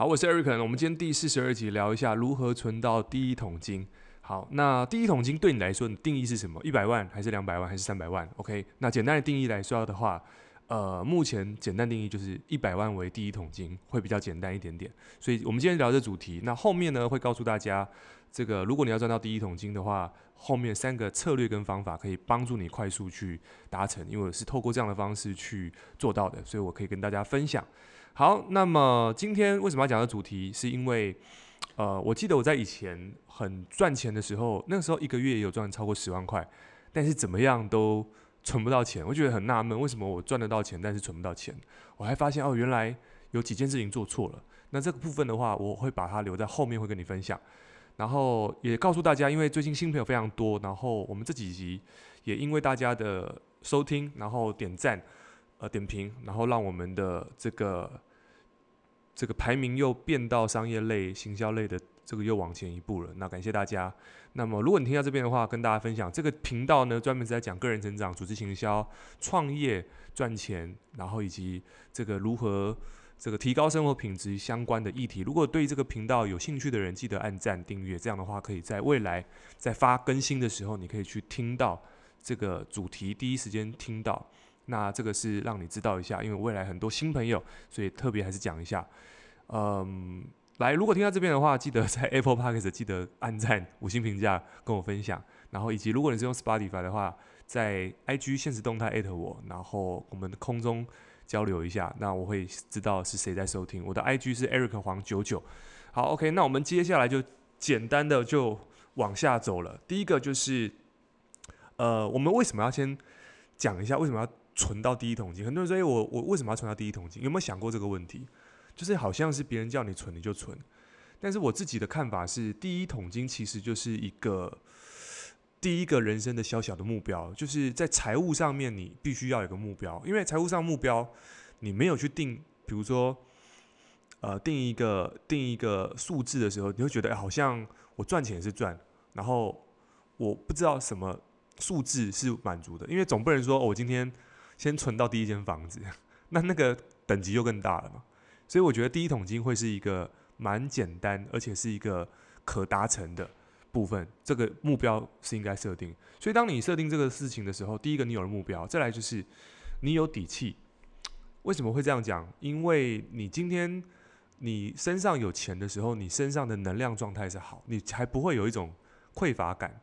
好，我是 Eric，我们今天第四十二集聊一下如何存到第一桶金。好，那第一桶金对你来说，你定义是什么？一百万还是两百万还是三百万？OK，那简单的定义来说的话，呃，目前简单定义就是一百万为第一桶金，会比较简单一点点。所以我们今天聊这主题，那后面呢会告诉大家，这个如果你要赚到第一桶金的话，后面三个策略跟方法可以帮助你快速去达成，因为我是透过这样的方式去做到的，所以我可以跟大家分享。好，那么今天为什么要讲的主题？是因为，呃，我记得我在以前很赚钱的时候，那个时候一个月也有赚超过十万块，但是怎么样都存不到钱。我觉得很纳闷，为什么我赚得到钱，但是存不到钱？我还发现哦，原来有几件事情做错了。那这个部分的话，我会把它留在后面会跟你分享。然后也告诉大家，因为最近新朋友非常多，然后我们这几集也因为大家的收听，然后点赞，呃，点评，然后让我们的这个。这个排名又变到商业类、行销类的这个又往前一步了，那感谢大家。那么如果你听到这边的话，跟大家分享这个频道呢，专门是在讲个人成长、组织行销、创业、赚钱，然后以及这个如何这个提高生活品质相关的议题。如果对这个频道有兴趣的人，记得按赞订阅，这样的话可以在未来在发更新的时候，你可以去听到这个主题，第一时间听到。那这个是让你知道一下，因为未来很多新朋友，所以特别还是讲一下。嗯，来，如果听到这边的话，记得在 Apple Podcast 记得按赞、五星评价，跟我分享。然后以及如果你是用 Spotify 的话，在 IG 限时动态艾特我，然后我们空中交流一下，那我会知道是谁在收听。我的 IG 是 Eric 黄九九。好，OK，那我们接下来就简单的就往下走了。第一个就是，呃，我们为什么要先讲一下为什么要存到第一桶金？很多人说，哎，我我为什么要存到第一桶金？有没有想过这个问题？就是好像是别人叫你存你就存，但是我自己的看法是，第一桶金其实就是一个第一个人生的小小的目标，就是在财务上面你必须要有个目标，因为财务上目标你没有去定，比如说呃定一个定一个数字的时候，你会觉得，哎，好像我赚钱是赚，然后我不知道什么数字是满足的，因为总不能说，我今天先存到第一间房子，那那个等级就更大了嘛。所以我觉得第一桶金会是一个蛮简单，而且是一个可达成的部分。这个目标是应该设定。所以当你设定这个事情的时候，第一个你有了目标，再来就是你有底气。为什么会这样讲？因为你今天你身上有钱的时候，你身上的能量状态是好，你才不会有一种匮乏感。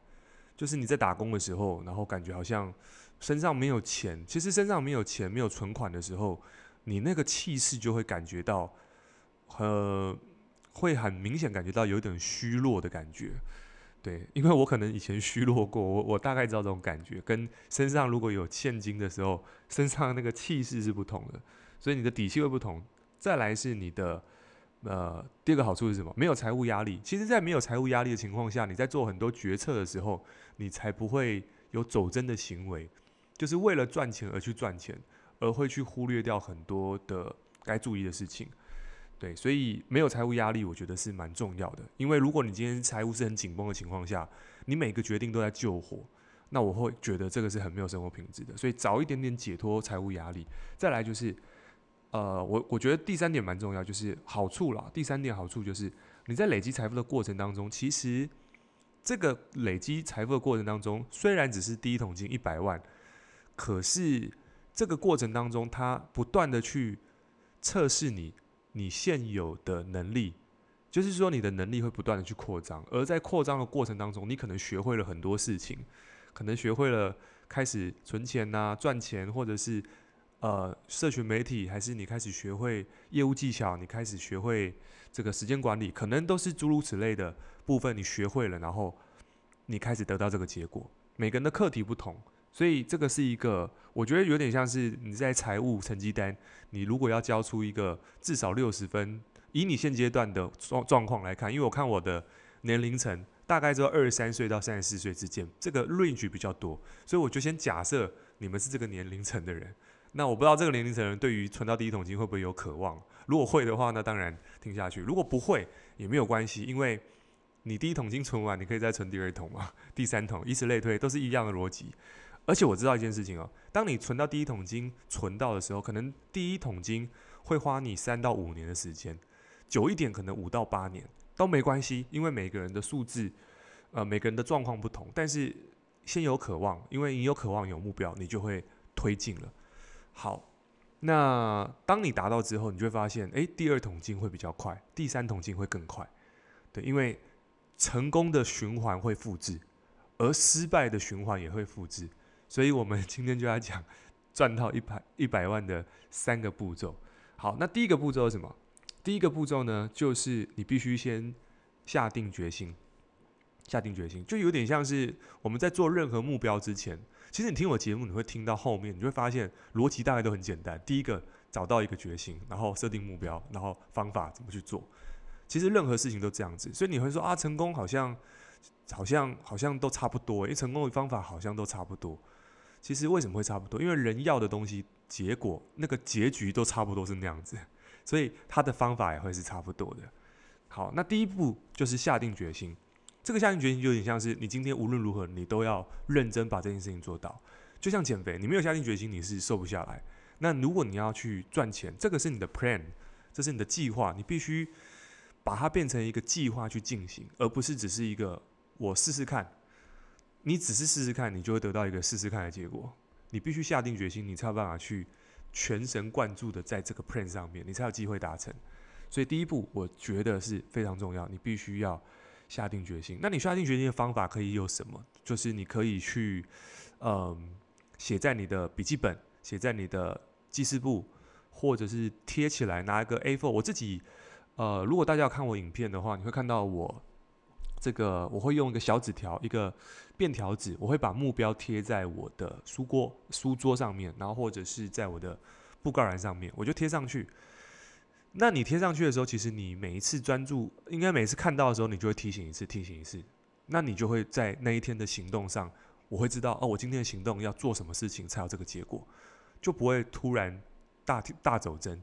就是你在打工的时候，然后感觉好像身上没有钱，其实身上没有钱、没有存款的时候。你那个气势就会感觉到，呃，会很明显感觉到有点虚弱的感觉，对，因为我可能以前虚弱过，我我大概知道这种感觉，跟身上如果有现金的时候，身上那个气势是不同的，所以你的底气会不同。再来是你的，呃，第二个好处是什么？没有财务压力。其实，在没有财务压力的情况下，你在做很多决策的时候，你才不会有走针的行为，就是为了赚钱而去赚钱。而会去忽略掉很多的该注意的事情，对，所以没有财务压力，我觉得是蛮重要的。因为如果你今天财务是很紧绷的情况下，你每个决定都在救火，那我会觉得这个是很没有生活品质的。所以早一点点解脱财务压力，再来就是，呃，我我觉得第三点蛮重要，就是好处啦。第三点好处就是你在累积财富的过程当中，其实这个累积财富的过程当中，虽然只是第一桶金一百万，可是。这个过程当中，他不断的去测试你，你现有的能力，就是说你的能力会不断的去扩张，而在扩张的过程当中，你可能学会了很多事情，可能学会了开始存钱呐、赚钱，或者是呃社群媒体，还是你开始学会业务技巧，你开始学会这个时间管理，可能都是诸如此类的部分，你学会了，然后你开始得到这个结果。每个人的课题不同。所以这个是一个，我觉得有点像是你在财务成绩单，你如果要交出一个至少六十分，以你现阶段的状状况来看，因为我看我的年龄层大概只有二十三岁到三十四岁之间，这个 range 比较多，所以我就先假设你们是这个年龄层的人。那我不知道这个年龄层的人对于存到第一桶金会不会有渴望？如果会的话，那当然听下去；如果不会也没有关系，因为你第一桶金存完，你可以再存第二桶嘛，第三桶，以此类推，都是一样的逻辑。而且我知道一件事情哦，当你存到第一桶金存到的时候，可能第一桶金会花你三到五年的时间，久一点可能五到八年都没关系，因为每个人的数字，呃，每个人的状况不同。但是先有渴望，因为你有渴望有目标，你就会推进了。好，那当你达到之后，你就会发现，诶，第二桶金会比较快，第三桶金会更快。对，因为成功的循环会复制，而失败的循环也会复制。所以我们 今天就要讲赚到一百一百万的三个步骤。好，那第一个步骤是什么？第一个步骤呢，就是你必须先下定决心，下定决心，就有点像是我们在做任何目标之前，其实你听我节目，你会听到后面，你会发现逻辑大概都很简单。第一个，找到一个决心，然后设定目标，然后方法怎么去做。其实任何事情都这样子，所以你会说啊，成功好像好像好像都差不多，因为成功的方法好像都差不多。其实为什么会差不多？因为人要的东西，结果那个结局都差不多是那样子，所以他的方法也会是差不多的。好，那第一步就是下定决心。这个下定决心就有点像是你今天无论如何你都要认真把这件事情做到。就像减肥，你没有下定决心，你是瘦不下来。那如果你要去赚钱，这个是你的 plan，这是你的计划，你必须把它变成一个计划去进行，而不是只是一个我试试看。你只是试试看，你就会得到一个试试看的结果。你必须下定决心，你才有办法去全神贯注的在这个 plan 上面，你才有机会达成。所以第一步，我觉得是非常重要，你必须要下定决心。那你下定决心的方法可以有什么？就是你可以去，嗯，写在你的笔记本，写在你的记事簿，或者是贴起来，拿一个 A4。我自己，呃，如果大家要看我影片的话，你会看到我。这个我会用一个小纸条，一个便条纸，我会把目标贴在我的书桌、书桌上面，然后或者是在我的布告栏上面，我就贴上去。那你贴上去的时候，其实你每一次专注，应该每次看到的时候，你就会提醒一次，提醒一次。那你就会在那一天的行动上，我会知道哦，我今天的行动要做什么事情才有这个结果，就不会突然大大走针。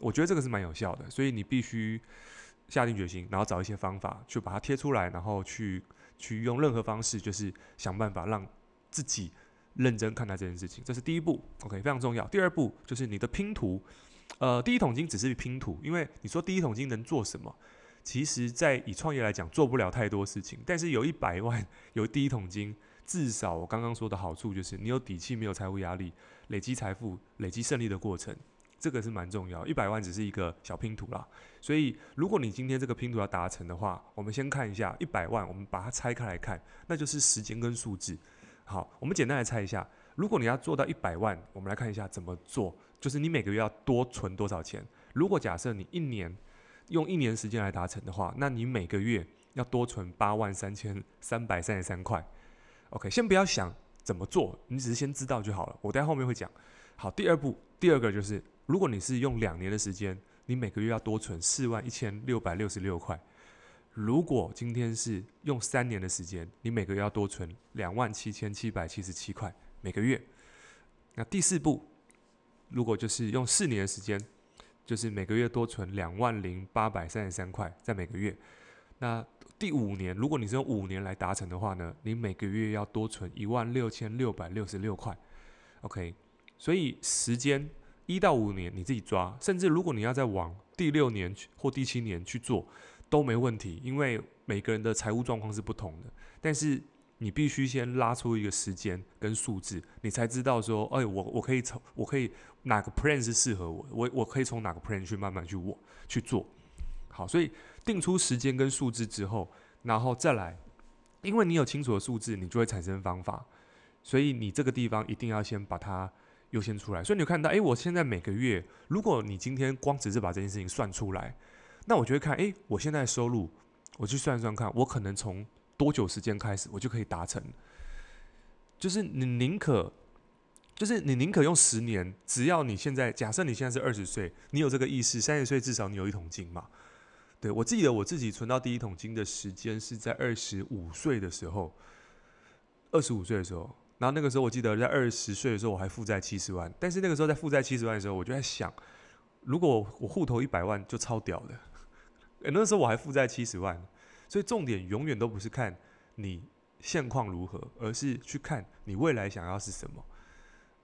我觉得这个是蛮有效的，所以你必须。下定决心，然后找一些方法去把它贴出来，然后去去用任何方式，就是想办法让自己认真看待这件事情。这是第一步，OK，非常重要。第二步就是你的拼图，呃，第一桶金只是拼图，因为你说第一桶金能做什么？其实，在以创业来讲，做不了太多事情。但是有一百万，有第一桶金，至少我刚刚说的好处就是你有底气，没有财务压力，累积财富、累积胜利的过程。这个是蛮重要，一百万只是一个小拼图啦。所以，如果你今天这个拼图要达成的话，我们先看一下一百万，我们把它拆开来看，那就是时间跟数字。好，我们简单来猜一下，如果你要做到一百万，我们来看一下怎么做，就是你每个月要多存多少钱。如果假设你一年用一年时间来达成的话，那你每个月要多存八万三千三百三十三块。OK，先不要想怎么做，你只是先知道就好了。我在后面会讲。好，第二步，第二个就是。如果你是用两年的时间，你每个月要多存四万一千六百六十六块。如果今天是用三年的时间，你每个月要多存两万七千七百七十七块每个月。那第四步，如果就是用四年的时间，就是每个月多存两万零八百三十三块在每个月。那第五年，如果你是用五年来达成的话呢，你每个月要多存一万六千六百六十六块。OK，所以时间。一到五年你自己抓，甚至如果你要再往第六年或第七年去做都没问题，因为每个人的财务状况是不同的。但是你必须先拉出一个时间跟数字，你才知道说，哎，我我可以从我可以哪个 plan 是适合我，我我可以从哪个 plan 去慢慢去我去做。好，所以定出时间跟数字之后，然后再来，因为你有清楚的数字，你就会产生方法。所以你这个地方一定要先把它。优先出来，所以你看到，诶，我现在每个月，如果你今天光只是把这件事情算出来，那我就会看，诶，我现在收入，我去算算看，我可能从多久时间开始，我就可以达成。就是你宁可，就是你宁可用十年，只要你现在假设你现在是二十岁，你有这个意识，三十岁至少你有一桶金嘛。对，我记得我自己存到第一桶金的时间是在二十五岁的时候，二十五岁的时候。然后那个时候，我记得在二十岁的时候，我还负债七十万。但是那个时候在负债七十万的时候，我就在想，如果我户头一百万就超屌的。那时候我还负债七十万，所以重点永远都不是看你现况如何，而是去看你未来想要是什么。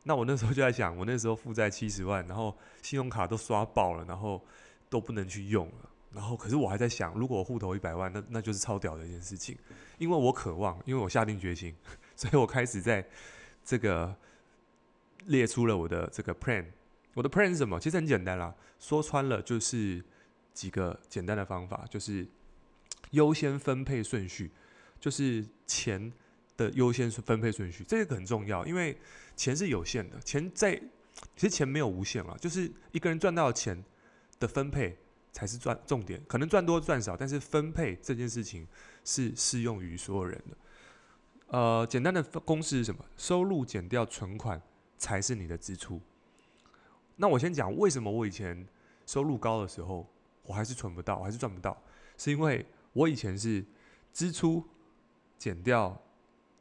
那我那时候就在想，我那时候负债七十万，然后信用卡都刷爆了，然后都不能去用了。然后可是我还在想，如果我户头一百万，那那就是超屌的一件事情，因为我渴望，因为我下定决心，所以我开始在这个列出了我的这个 plan。我的 plan 是什么？其实很简单啦，说穿了就是几个简单的方法，就是优先分配顺序，就是钱的优先分配顺序，这个很重要，因为钱是有限的，钱在其实钱没有无限啊，就是一个人赚到钱的分配才是赚重点，可能赚多赚少，但是分配这件事情是适用于所有人的。呃，简单的公式是什么？收入减掉存款才是你的支出。那我先讲为什么我以前收入高的时候，我还是存不到，我还是赚不到，是因为我以前是支出减掉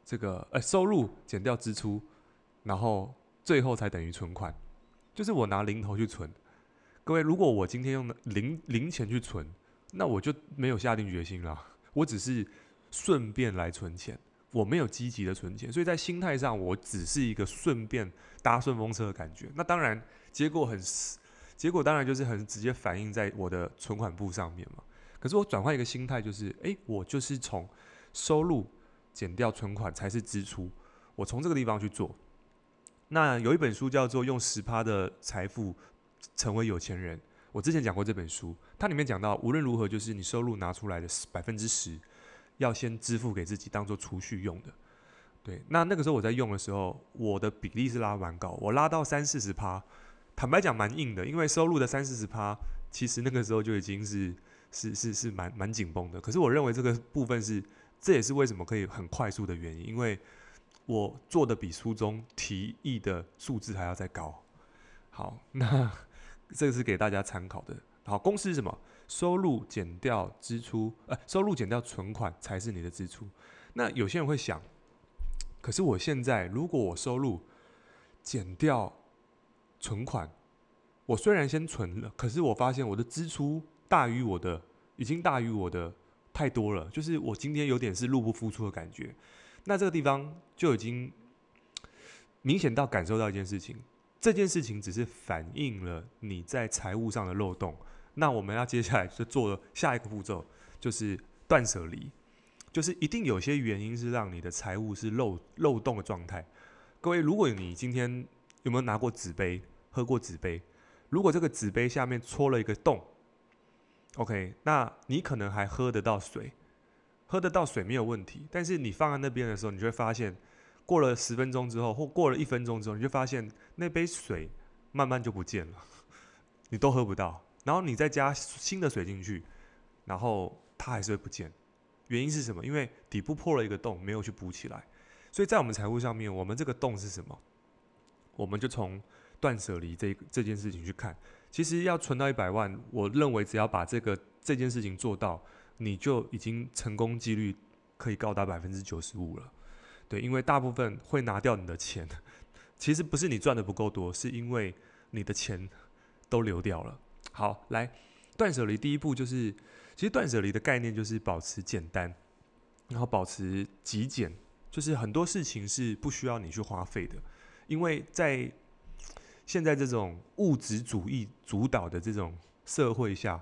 这个呃收入减掉支出，然后最后才等于存款，就是我拿零头去存。各位，如果我今天用零零钱去存，那我就没有下定决心了，我只是顺便来存钱，我没有积极的存钱，所以在心态上，我只是一个顺便搭顺风车的感觉。那当然。结果很，结果当然就是很直接反映在我的存款簿上面嘛。可是我转换一个心态，就是，诶，我就是从收入减掉存款才是支出，我从这个地方去做。那有一本书叫做《用十趴的财富成为有钱人》，我之前讲过这本书，它里面讲到，无论如何，就是你收入拿出来的百分之十，要先支付给自己当做储蓄用的。对，那那个时候我在用的时候，我的比例是拉蛮高，我拉到三四十趴。坦白讲，蛮硬的，因为收入的三四十趴，其实那个时候就已经是是是是蛮蛮紧绷的。可是我认为这个部分是，这也是为什么可以很快速的原因，因为我做的比书中提议的数字还要再高。好，那 这个是给大家参考的。好，公式是什么？收入减掉支出，呃，收入减掉存款才是你的支出。那有些人会想，可是我现在如果我收入减掉存款，我虽然先存了，可是我发现我的支出大于我的，已经大于我的太多了，就是我今天有点是入不敷出的感觉。那这个地方就已经明显到感受到一件事情，这件事情只是反映了你在财务上的漏洞。那我们要接下来就做下一个步骤，就是断舍离，就是一定有些原因是让你的财务是漏漏洞的状态。各位，如果你今天有没有拿过纸杯？喝过纸杯？如果这个纸杯下面戳了一个洞，OK，那你可能还喝得到水，喝得到水没有问题。但是你放在那边的时候，你就会发现，过了十分钟之后，或过了一分钟之后，你就发现那杯水慢慢就不见了，你都喝不到。然后你再加新的水进去，然后它还是会不见。原因是什么？因为底部破了一个洞，没有去补起来。所以在我们财务上面，我们这个洞是什么？我们就从断舍离这这件事情去看，其实要存到一百万，我认为只要把这个这件事情做到，你就已经成功几率可以高达百分之九十五了。对，因为大部分会拿掉你的钱，其实不是你赚的不够多，是因为你的钱都流掉了。好，来断舍离第一步就是，其实断舍离的概念就是保持简单，然后保持极简，就是很多事情是不需要你去花费的。因为在现在这种物质主义主导的这种社会下，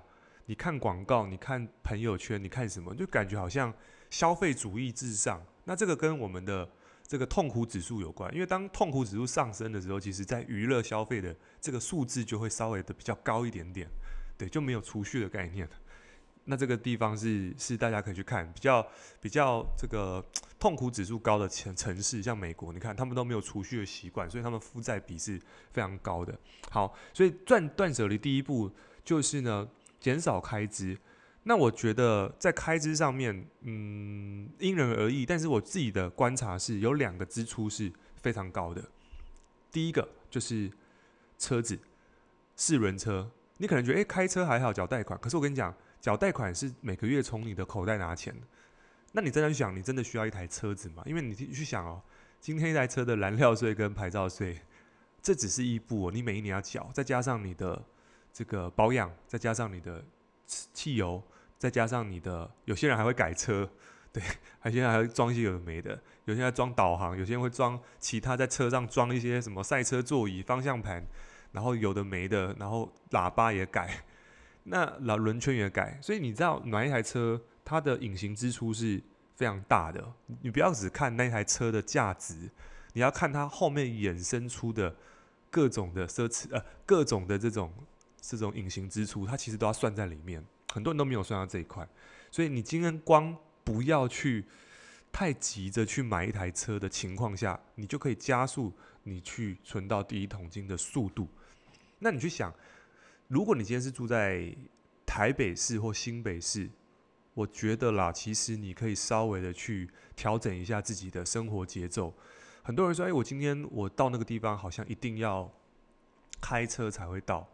你看广告，你看朋友圈，你看什么，就感觉好像消费主义至上。那这个跟我们的这个痛苦指数有关，因为当痛苦指数上升的时候，其实在娱乐消费的这个数字就会稍微的比较高一点点，对，就没有储蓄的概念。那这个地方是是大家可以去看，比较比较这个痛苦指数高的城城市，像美国，你看他们都没有储蓄的习惯，所以他们负债比是非常高的。好，所以断断舍离第一步就是呢，减少开支。那我觉得在开支上面，嗯，因人而异，但是我自己的观察是有两个支出是非常高的。第一个就是车子，四轮车，你可能觉得诶，开车还好，缴贷款，可是我跟你讲。缴贷款是每个月从你的口袋拿钱，那你真的去想，你真的需要一台车子吗？因为你去想哦，今天一台车的燃料税跟牌照税，这只是一步哦，你每一年要缴，再加上你的这个保养，再加上你的汽油，再加上你的，有些人还会改车，对，有些人还会装一些有的没的，有些人装导航，有些人会装其他在车上装一些什么赛车座椅、方向盘，然后有的没的，然后喇叭也改。那老轮圈也改，所以你知道买一台车，它的隐形支出是非常大的。你不要只看那台车的价值，你要看它后面衍生出的各种的奢侈呃，各种的这种这种隐形支出，它其实都要算在里面。很多人都没有算到这一块，所以你今天光不要去太急着去买一台车的情况下，你就可以加速你去存到第一桶金的速度。那你去想。如果你今天是住在台北市或新北市，我觉得啦，其实你可以稍微的去调整一下自己的生活节奏。很多人说：“哎，我今天我到那个地方，好像一定要开车才会到。”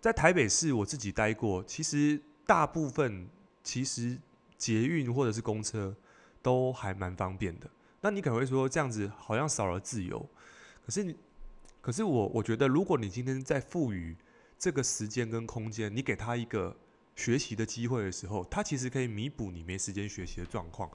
在台北市，我自己待过，其实大部分其实捷运或者是公车都还蛮方便的。那你可能会说，这样子好像少了自由。可是你，可是我我觉得，如果你今天在赋予这个时间跟空间，你给他一个学习的机会的时候，他其实可以弥补你没时间学习的状况。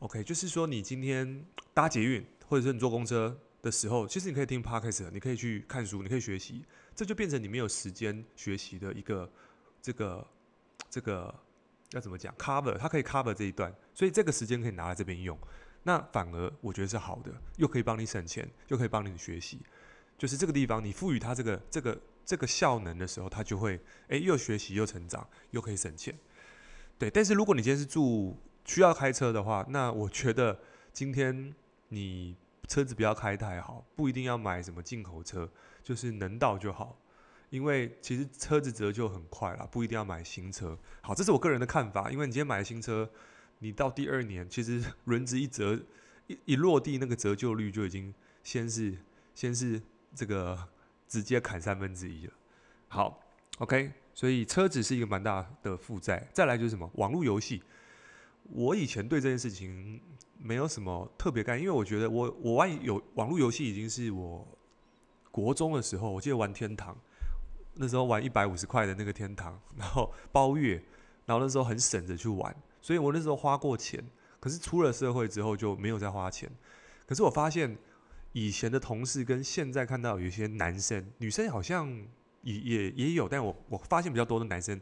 OK，就是说你今天搭捷运或者是你坐公车的时候，其实你可以听 Podcast，你可以去看书，你可以学习，这就变成你没有时间学习的一个这个这个要怎么讲 cover，它可以 cover 这一段，所以这个时间可以拿来这边用，那反而我觉得是好的，又可以帮你省钱，又可以帮你学习，就是这个地方你赋予它这个这个。这个效能的时候，它就会诶，又学习又成长，又可以省钱。对，但是如果你今天是住需要开车的话，那我觉得今天你车子不要开太好，不一定要买什么进口车，就是能到就好。因为其实车子折旧很快啦，不一定要买新车。好，这是我个人的看法。因为你今天买新车，你到第二年，其实 轮子一折一一落地，那个折旧率就已经先是先是这个。直接砍三分之一了。好，OK，所以车子是一个蛮大的负债。再来就是什么？网络游戏。我以前对这件事情没有什么特别概念，因为我觉得我我玩有网络游戏已经是我国中的时候，我记得玩天堂，那时候玩一百五十块的那个天堂，然后包月，然后那时候很省着去玩，所以我那时候花过钱。可是出了社会之后就没有再花钱。可是我发现。以前的同事跟现在看到有些男生、女生好像也也也有，但我我发现比较多的男生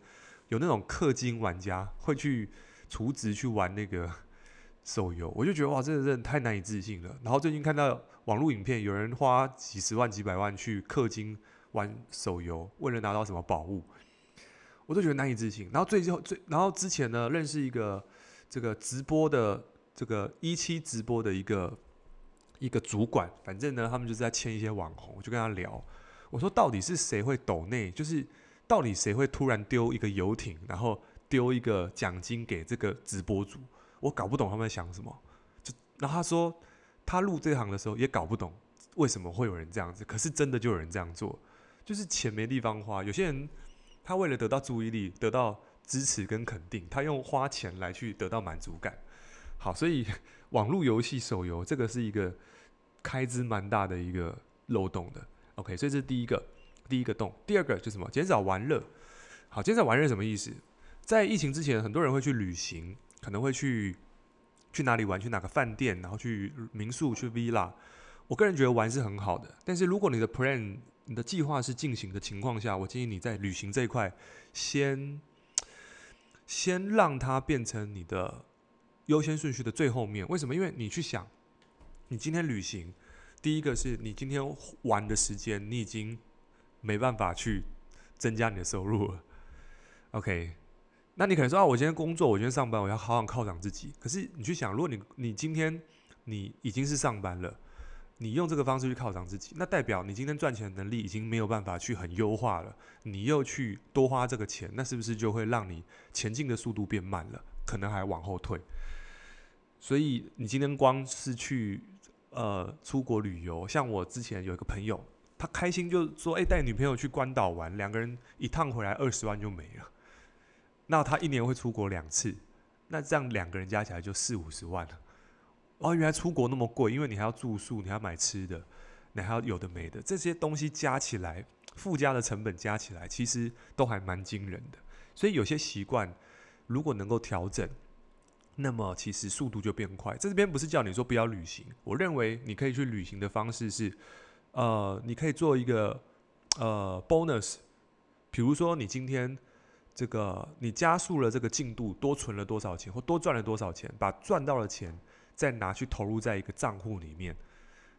有那种氪金玩家，会去储值去玩那个手游，我就觉得哇，真的真的太难以置信了。然后最近看到网络影片，有人花几十万、几百万去氪金玩手游，为了拿到什么宝物，我都觉得难以置信。然后最后最然后之前呢，认识一个这个直播的这个一期直播的一个。一个主管，反正呢，他们就是在签一些网红，我就跟他聊，我说到底是谁会抖内，就是到底谁会突然丢一个游艇，然后丢一个奖金给这个直播主，我搞不懂他们在想什么。就然后他说，他入这行的时候也搞不懂为什么会有人这样子，可是真的就有人这样做，就是钱没地方花。有些人他为了得到注意力、得到支持跟肯定，他用花钱来去得到满足感。好，所以 网络游戏、手游这个是一个开支蛮大的一个漏洞的。OK，所以这是第一个第一个洞。第二个就是什么？减少玩乐。好，减少玩乐什么意思？在疫情之前，很多人会去旅行，可能会去去哪里玩？去哪个饭店？然后去民宿、去 villa。我个人觉得玩是很好的，但是如果你的 plan、你的计划是进行的情况下，我建议你在旅行这一块先 先让它变成你的。优先顺序的最后面，为什么？因为你去想，你今天旅行，第一个是你今天玩的时间，你已经没办法去增加你的收入了。OK，那你可能说啊，我今天工作，我今天上班，我要好好犒赏自己。可是你去想，如果你你今天你已经是上班了，你用这个方式去犒赏自己，那代表你今天赚钱的能力已经没有办法去很优化了。你又去多花这个钱，那是不是就会让你前进的速度变慢了？可能还往后退。所以你今天光是去呃出国旅游，像我之前有一个朋友，他开心就说：“哎，带女朋友去关岛玩，两个人一趟回来二十万就没了。”那他一年会出国两次，那这样两个人加起来就四五十万了。哦，原来出国那么贵，因为你还要住宿，你还要买吃的，你还要有的没的，这些东西加起来，附加的成本加起来，其实都还蛮惊人的。所以有些习惯如果能够调整。那么其实速度就变快。这边不是叫你说不要旅行，我认为你可以去旅行的方式是，呃，你可以做一个呃 bonus，比如说你今天这个你加速了这个进度，多存了多少钱或多赚了多少钱，把赚到的钱再拿去投入在一个账户里面，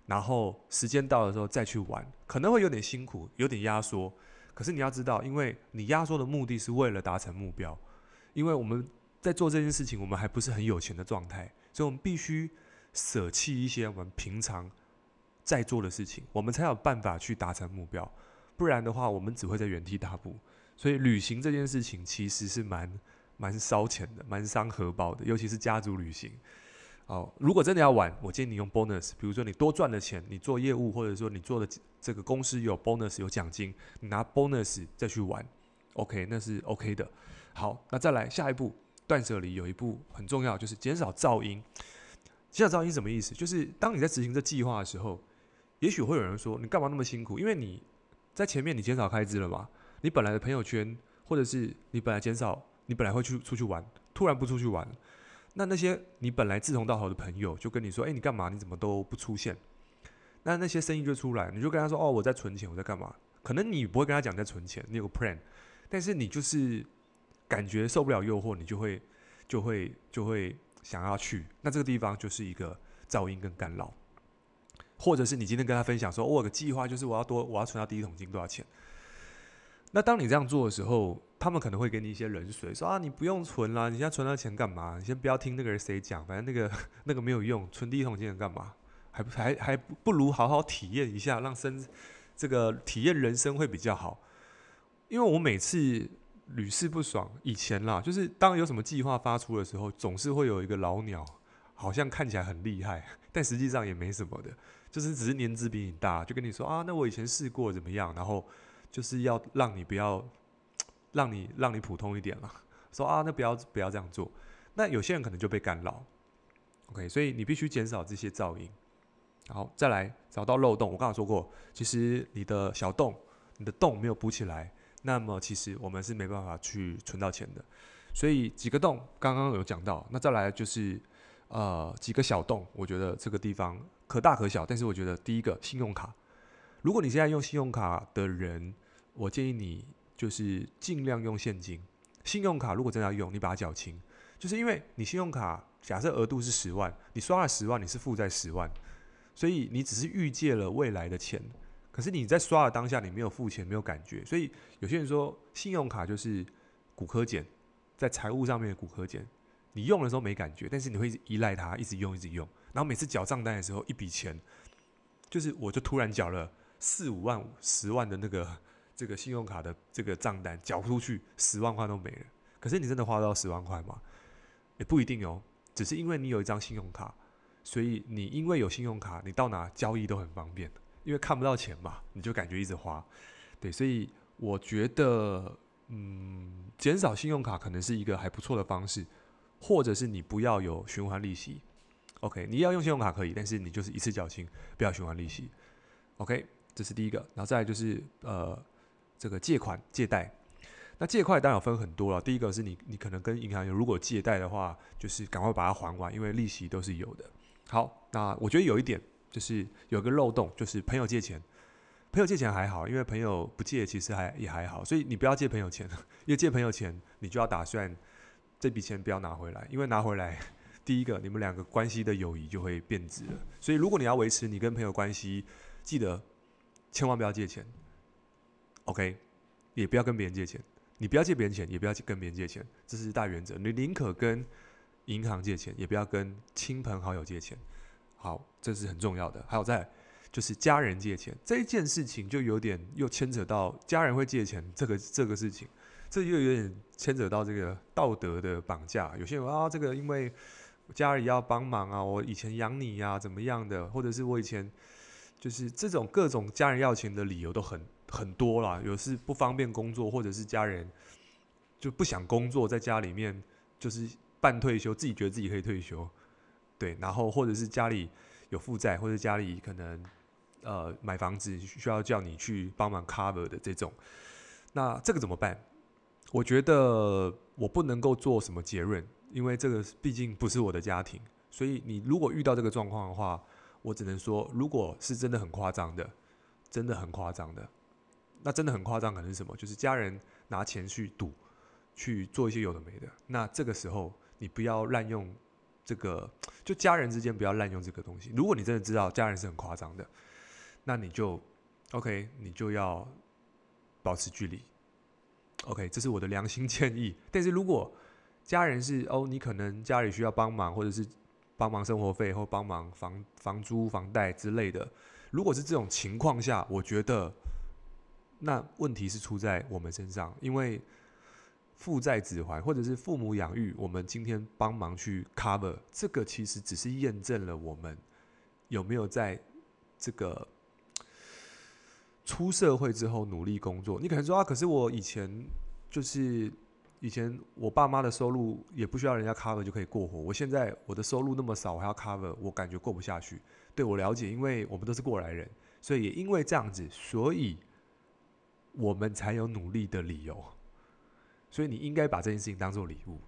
然后时间到的时候再去玩，可能会有点辛苦，有点压缩。可是你要知道，因为你压缩的目的是为了达成目标，因为我们在做这件事情，我们还不是很有钱的状态，所以我们必须舍弃一些我们平常在做的事情，我们才有办法去达成目标。不然的话，我们只会在原地踏步。所以旅行这件事情其实是蛮蛮烧钱的，蛮伤荷包的，尤其是家族旅行。哦，如果真的要玩，我建议你用 bonus，比如说你多赚的钱，你做业务或者说你做的这个公司有 bonus 有奖金，你拿 bonus 再去玩，OK，那是 OK 的。好，那再来下一步，断舍离有一步很重要，就是减少噪音。减少噪音什么意思？就是当你在执行这计划的时候，也许会有人说你干嘛那么辛苦？因为你在前面你减少开支了嘛，你本来的朋友圈或者是你本来减少，你本来会去出去玩，突然不出去玩。那那些你本来志同道合的朋友就跟你说：“哎，你干嘛？你怎么都不出现？”那那些声音就出来，你就跟他说：“哦，我在存钱，我在干嘛？”可能你不会跟他讲在存钱，你有个 plan，但是你就是感觉受不了诱惑，你就会就会就会想要去。那这个地方就是一个噪音跟干扰，或者是你今天跟他分享说：“哦，我有个计划，就是我要多我要存到第一桶金多少钱？”那当你这样做的时候，他们可能会给你一些冷水，说啊，你不用存啦，你现在存那钱干嘛？你先不要听那个人谁讲，反正那个 那个没有用，存第一桶金干嘛？还不还还不如好好体验一下，让生这个体验人生会比较好。因为我每次屡试不爽，以前啦，就是当有什么计划发出的时候，总是会有一个老鸟，好像看起来很厉害，但实际上也没什么的，就是只是年资比你大，就跟你说啊，那我以前试过怎么样，然后。就是要让你不要，让你让你普通一点了，说啊，那不要不要这样做。那有些人可能就被干扰，OK，所以你必须减少这些噪音。好，再来找到漏洞。我刚刚说过，其实你的小洞，你的洞没有补起来，那么其实我们是没办法去存到钱的。所以几个洞刚刚有讲到，那再来就是呃几个小洞，我觉得这个地方可大可小，但是我觉得第一个信用卡，如果你现在用信用卡的人。我建议你就是尽量用现金。信用卡如果真的要用，你把它缴清，就是因为你信用卡假设额度是十万，你刷了十万，你是负债十万，所以你只是预借了未来的钱。可是你在刷的当下，你没有付钱，没有感觉。所以有些人说信用卡就是古柯碱，在财务上面的古柯碱，你用的时候没感觉，但是你会依赖它，一直用，一直用。然后每次缴账单的时候，一笔钱就是我就突然缴了四五万、十万的那个。这个信用卡的这个账单缴出去十万块都没了，可是你真的花到十万块吗？也不一定哦。只是因为你有一张信用卡，所以你因为有信用卡，你到哪交易都很方便，因为看不到钱嘛，你就感觉一直花。对，所以我觉得，嗯，减少信用卡可能是一个还不错的方式，或者是你不要有循环利息。OK，你要用信用卡可以，但是你就是一次缴清，不要循环利息。OK，这是第一个，然后再来就是呃。这个借款借贷，那借款当然有分很多了。第一个是你，你可能跟银行有如果借贷的话，就是赶快把它还完，因为利息都是有的。好，那我觉得有一点就是有个漏洞，就是朋友借钱，朋友借钱还好，因为朋友不借其实还也还好，所以你不要借朋友钱，因为借朋友钱你就要打算这笔钱不要拿回来，因为拿回来，第一个你们两个关系的友谊就会变质了。所以如果你要维持你跟朋友关系，记得千万不要借钱。OK，也不要跟别人借钱，你不要借别人钱，也不要跟别人借钱，这是大原则。你宁可跟银行借钱，也不要跟亲朋好友借钱。好，这是很重要的。还有再就是家人借钱这一件事情，就有点又牵扯到家人会借钱这个这个事情，这又有点牵扯到这个道德的绑架。有些人啊，这个因为家里要帮忙啊，我以前养你呀，怎么样的，或者是我以前就是这种各种家人要钱的理由都很。很多啦，有是不方便工作，或者是家人就不想工作，在家里面就是半退休，自己觉得自己可以退休，对，然后或者是家里有负债，或者家里可能呃买房子需要叫你去帮忙 cover 的这种，那这个怎么办？我觉得我不能够做什么结论，因为这个毕竟不是我的家庭，所以你如果遇到这个状况的话，我只能说，如果是真的很夸张的，真的很夸张的。那真的很夸张，可能是什么？就是家人拿钱去赌，去做一些有的没的。那这个时候，你不要滥用这个，就家人之间不要滥用这个东西。如果你真的知道家人是很夸张的，那你就 OK，你就要保持距离。OK，这是我的良心 建议。但是如果家人是哦，你可能家里需要帮忙，或者是帮忙生活费或帮忙房房租、房贷之类的。如果是这种情况下，我觉得那问题是出在我们身上，因为父债子还，或者是父母养育，我们今天帮忙去 cover，这个其实只是验证了我们有没有在这个出社会之后努力工作。你可能说啊，可是我以前就是。以前我爸妈的收入也不需要人家 cover 就可以过活，我现在我的收入那么少，我还要 cover，我感觉过不下去。对，我了解，因为我们都是过来人，所以也因为这样子，所以我们才有努力的理由。所以你应该把这件事情当做礼物。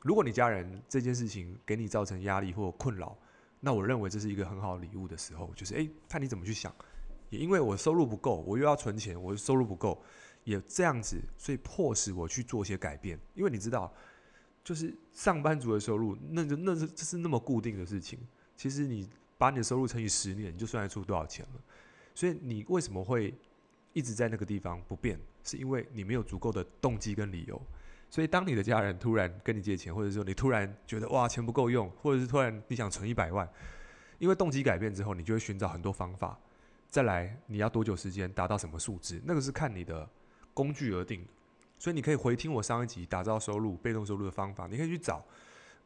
如果你家人这件事情给你造成压力或困扰，那我认为这是一个很好礼物的时候，就是诶，看你怎么去想。也因为我收入不够，我又要存钱，我收入不够。也这样子，所以迫使我去做些改变。因为你知道，就是上班族的收入，那就那是这是那么固定的事情。其实你把你的收入乘以十年，你就算得出多少钱了。所以你为什么会一直在那个地方不变？是因为你没有足够的动机跟理由。所以当你的家人突然跟你借钱，或者说你突然觉得哇钱不够用，或者是突然你想存一百万，因为动机改变之后，你就会寻找很多方法。再来，你要多久时间达到什么数字？那个是看你的。工具而定，所以你可以回听我上一集打造收入、被动收入的方法，你可以去找。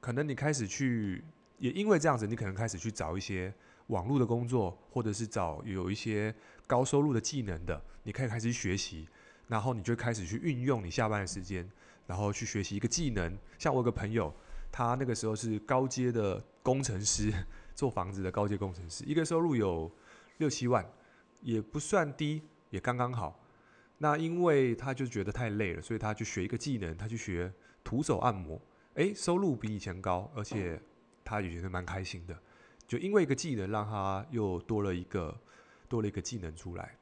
可能你开始去，也因为这样子，你可能开始去找一些网络的工作，或者是找有一些高收入的技能的，你可以开始学习。然后你就开始去运用你下班的时间，然后去学习一个技能。像我有个朋友，他那个时候是高阶的工程师，做房子的高阶工程师，一个收入有六七万，也不算低，也刚刚好。那因为他就觉得太累了，所以他去学一个技能，他去学徒手按摩，诶，收入比以前高，而且他也觉得蛮开心的。就因为一个技能，让他又多了一个多了一个技能出来。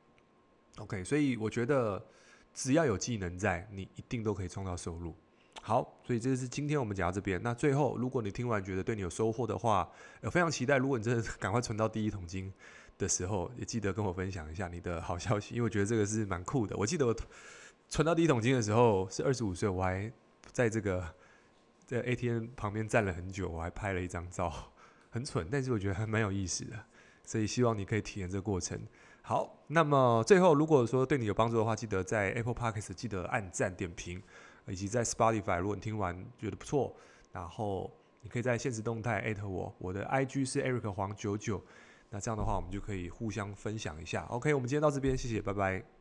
OK，所以我觉得只要有技能在，你一定都可以创造收入。好，所以这是今天我们讲到这边。那最后，如果你听完觉得对你有收获的话，呃非常期待，如果你真的 赶快存到第一桶金。的时候也记得跟我分享一下你的好消息，因为我觉得这个是蛮酷的。我记得我存到第一桶金的时候是二十五岁，我还在这个在 ATM 旁边站了很久，我还拍了一张照，很蠢，但是我觉得还蛮有意思的。所以希望你可以体验这个过程。好，那么最后如果说对你有帮助的话，记得在 Apple Podcast 记得按赞点评，以及在 Spotify 如果你听完觉得不错，然后你可以在现实动态艾特我，我的 IG 是 Eric 黄九九。那这样的话，我们就可以互相分享一下。OK，我们今天到这边，谢谢，拜拜。